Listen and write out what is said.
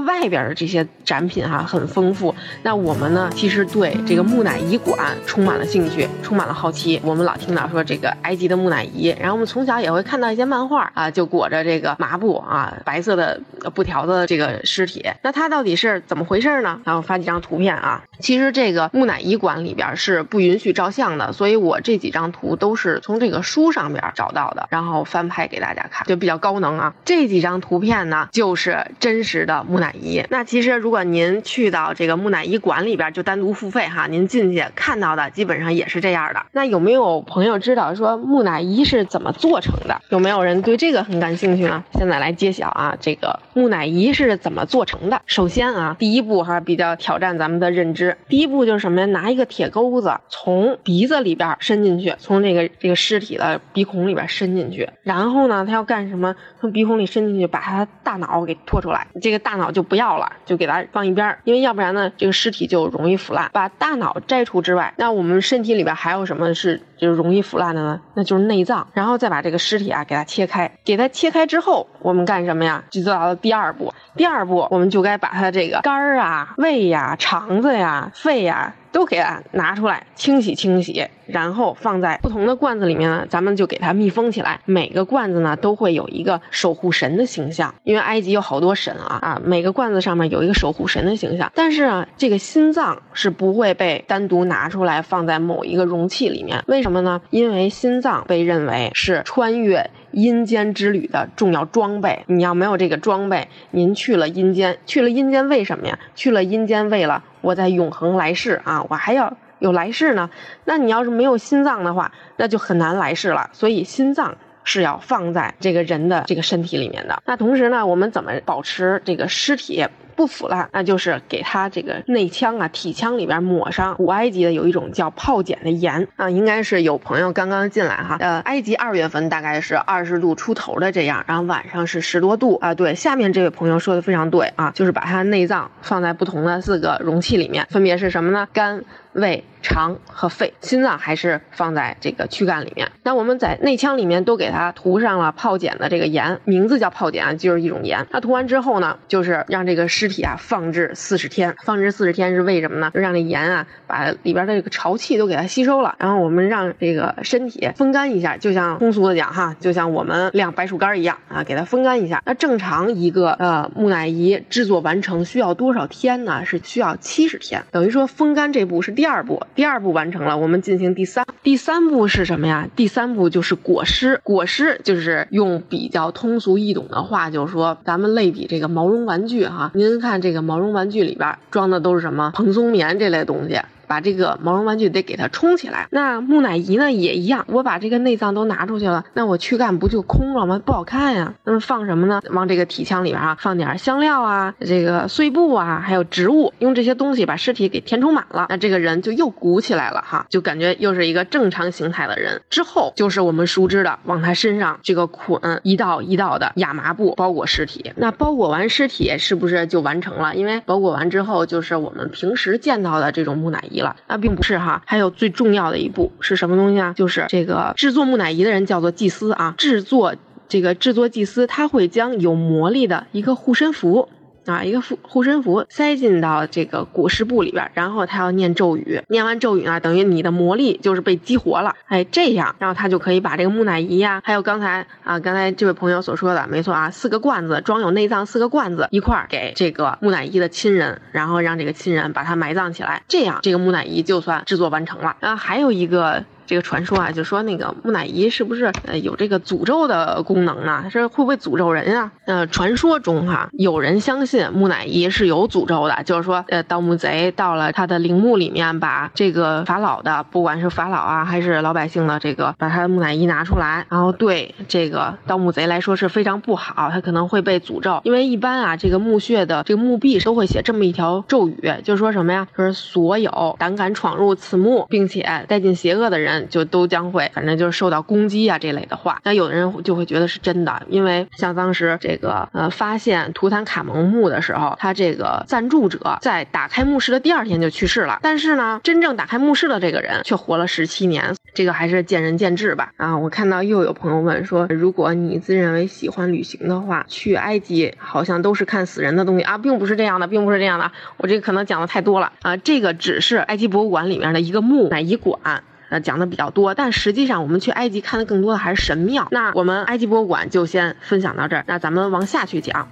外边的这些展品哈、很丰富。那我们呢，其实对这个木乃伊馆充满了兴趣，充满了好奇。我们老听到说这个埃及的木乃伊，然后我们从小也会看到一些漫画啊，就裹着这个麻布啊，白色的布条子这个尸体。那它到底是怎么回事呢？然后发几张图片啊。其实这个木乃伊馆里边是不允许照相的，所以我这几张图都是从这个书上边找到的，然后翻拍给大家看，就比较高能啊。这几张图片呢，就是真实的木乃伊。那其实如果您去到这个木乃伊馆里边，就单独付费哈，您进去看到的基本上也是这样的。那有没有朋友知道说木乃伊是怎么做成的？有没有人对这个很感兴趣呢？现在来揭晓啊，这个木乃伊是怎么做成的？首先啊，第一步哈比较挑战咱们的认知。第一步就是什么呀？拿一个铁钩子从鼻子里边伸进去，从这个这个尸体的鼻孔里边伸进去，然后呢，他要干什么？从鼻孔里伸进去，把他大脑给拖出来。这个大脑就就不要了，就给它放一边，因为要不然呢，这个尸体就容易腐烂。把大脑摘除之外，那我们身体里边还有什么是就是容易腐烂的呢？那就是内脏。然后再把这个尸体啊给它切开，给它切开之后，我们干什么呀？就做到了第二步。第二步，我们就该把它这个肝儿啊、胃呀、肠子呀、肺呀。都给它拿出来清洗清洗，然后放在不同的罐子里面呢，咱们就给它密封起来。每个罐子呢都会有一个守护神的形象，因为埃及有好多神啊啊，每个罐子上面有一个守护神的形象。但是啊，这个心脏是不会被单独拿出来放在某一个容器里面，为什么呢？因为心脏被认为是穿越。阴间之旅的重要装备，你要没有这个装备，您去了阴间，去了阴间为什么呀？去了阴间为了我在永恒来世啊，我还要有来世呢。那你要是没有心脏的话，那就很难来世了。所以心脏是要放在这个人的这个身体里面的。那同时呢，我们怎么保持这个尸体？不腐烂，那就是给它这个内腔啊、体腔里边抹上古埃及的有一种叫泡碱的盐啊，应该是有朋友刚刚进来哈。呃，埃及二月份大概是二十度出头的这样，然后晚上是十多度啊。对，下面这位朋友说的非常对啊，就是把它内脏放在不同的四个容器里面，分别是什么呢？肝。胃、肠和肺，心脏还是放在这个躯干里面。那我们在内腔里面都给它涂上了泡碱的这个盐，名字叫泡碱，就是一种盐。那涂完之后呢，就是让这个尸体啊放置四十天。放置四十天是为什么呢？就让这盐啊把里边的这个潮气都给它吸收了。然后我们让这个身体风干一下，就像通俗的讲哈，就像我们晾白薯干一样啊，给它风干一下。那正常一个呃木乃伊制作完成需要多少天呢？是需要七十天。等于说风干这步是。第二步，第二步完成了，我们进行第三。第三步是什么呀？第三步就是裹尸。裹尸就是用比较通俗易懂的话，就是说咱们类比这个毛绒玩具哈。您您看这个毛绒玩具里边装的都是什么蓬松棉这类东西。把这个毛绒玩具得给它充起来。那木乃伊呢也一样，我把这个内脏都拿出去了，那我躯干不就空了吗？不好看呀。那么放什么呢？往这个体腔里边啊放点香料啊，这个碎布啊，还有植物，用这些东西把尸体给填充满了。那这个人就又鼓起来了哈，就感觉又是一个正常形态的人。之后就是我们熟知的往他身上这个捆一道一道的亚麻布包裹尸体。那包裹完尸体是不是就完成了？因为包裹完之后就是我们平时见到的这种木乃伊。那并不是哈，还有最重要的一步是什么东西啊？就是这个制作木乃伊的人叫做祭司啊，制作这个制作祭司他会将有魔力的一个护身符。啊，一个护护身符塞进到这个裹尸布里边，然后他要念咒语，念完咒语呢，等于你的魔力就是被激活了，哎，这样，然后他就可以把这个木乃伊呀，还有刚才啊，刚才这位朋友所说的，没错啊，四个罐子装有内脏，四个罐子一块儿给这个木乃伊的亲人，然后让这个亲人把它埋葬起来，这样这个木乃伊就算制作完成了。啊，还有一个。这个传说啊，就说那个木乃伊是不是呃有这个诅咒的功能呢？是会不会诅咒人啊？呃，传说中哈，有人相信木乃伊是有诅咒的，就是说，呃，盗墓贼到了他的陵墓里面，把这个法老的，不管是法老啊还是老百姓的这个，把他的木乃伊拿出来，然后对这个盗墓贼来说是非常不好，他可能会被诅咒。因为一般啊，这个墓穴的这个墓壁都会写这么一条咒语，就是说什么呀？就是所有胆敢闯入此墓并且带进邪恶的人。就都将会，反正就是受到攻击啊这类的话。那有的人就会觉得是真的，因为像当时这个呃发现图坦卡蒙墓的时候，他这个赞助者在打开墓室的第二天就去世了，但是呢，真正打开墓室的这个人却活了十七年，这个还是见仁见智吧。啊，我看到又有朋友问说，如果你自认为喜欢旅行的话，去埃及好像都是看死人的东西啊，并不是这样的，并不是这样的。我这个可能讲的太多了啊，这个只是埃及博物馆里面的一个木乃伊馆。呃，讲的比较多，但实际上我们去埃及看的更多的还是神庙。那我们埃及博物馆就先分享到这儿，那咱们往下去讲。